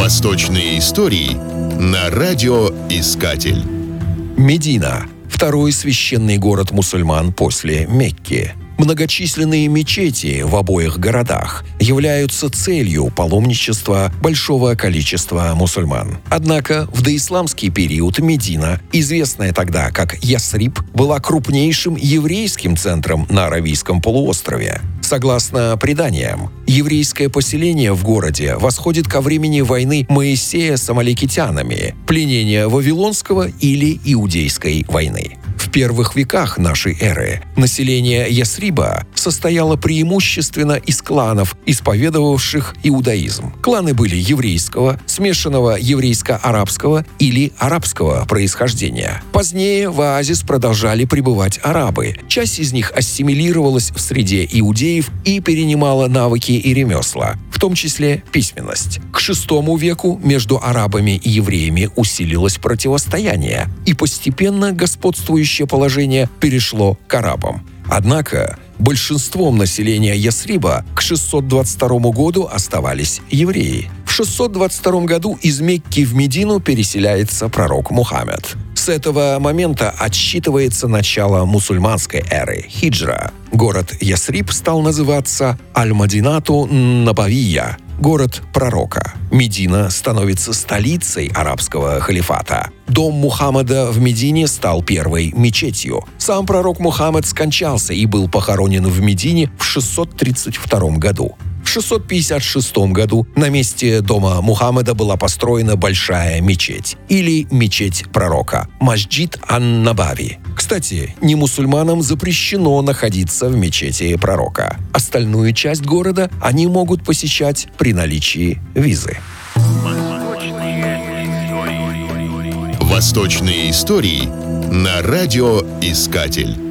Восточные истории на радиоискатель. Медина – второй священный город мусульман после Мекки. Многочисленные мечети в обоих городах являются целью паломничества большого количества мусульман. Однако в доисламский период Медина, известная тогда как Ясриб, была крупнейшим еврейским центром на Аравийском полуострове. Согласно преданиям, еврейское поселение в городе восходит ко времени войны Моисея с амаликитянами, пленения Вавилонского или Иудейской войны. В первых веках нашей эры население Ясриба состояло преимущественно из кланов, исповедовавших иудаизм. Кланы были еврейского, смешанного еврейско-арабского или арабского происхождения. Позднее в оазис продолжали пребывать арабы. Часть из них ассимилировалась в среде иудеев и перенимала навыки и ремесла, том числе письменность. К VI веку между арабами и евреями усилилось противостояние, и постепенно господствующее положение перешло к арабам. Однако большинством населения Ясриба к 622 году оставались евреи. В 622 году из Мекки в Медину переселяется пророк Мухаммед. С этого момента отсчитывается начало мусульманской эры – хиджра. Город Ясриб стал называться Аль-Мадинату Набавия – город пророка. Медина становится столицей арабского халифата. Дом Мухаммада в Медине стал первой мечетью. Сам пророк Мухаммад скончался и был похоронен в Медине в 632 году. В 656 году на месте дома Мухаммеда была построена большая мечеть или мечеть пророка – Масджид Ан-Набави. Кстати, не мусульманам запрещено находиться в мечети пророка. Остальную часть города они могут посещать при наличии визы. Восточные истории на радиоискатель.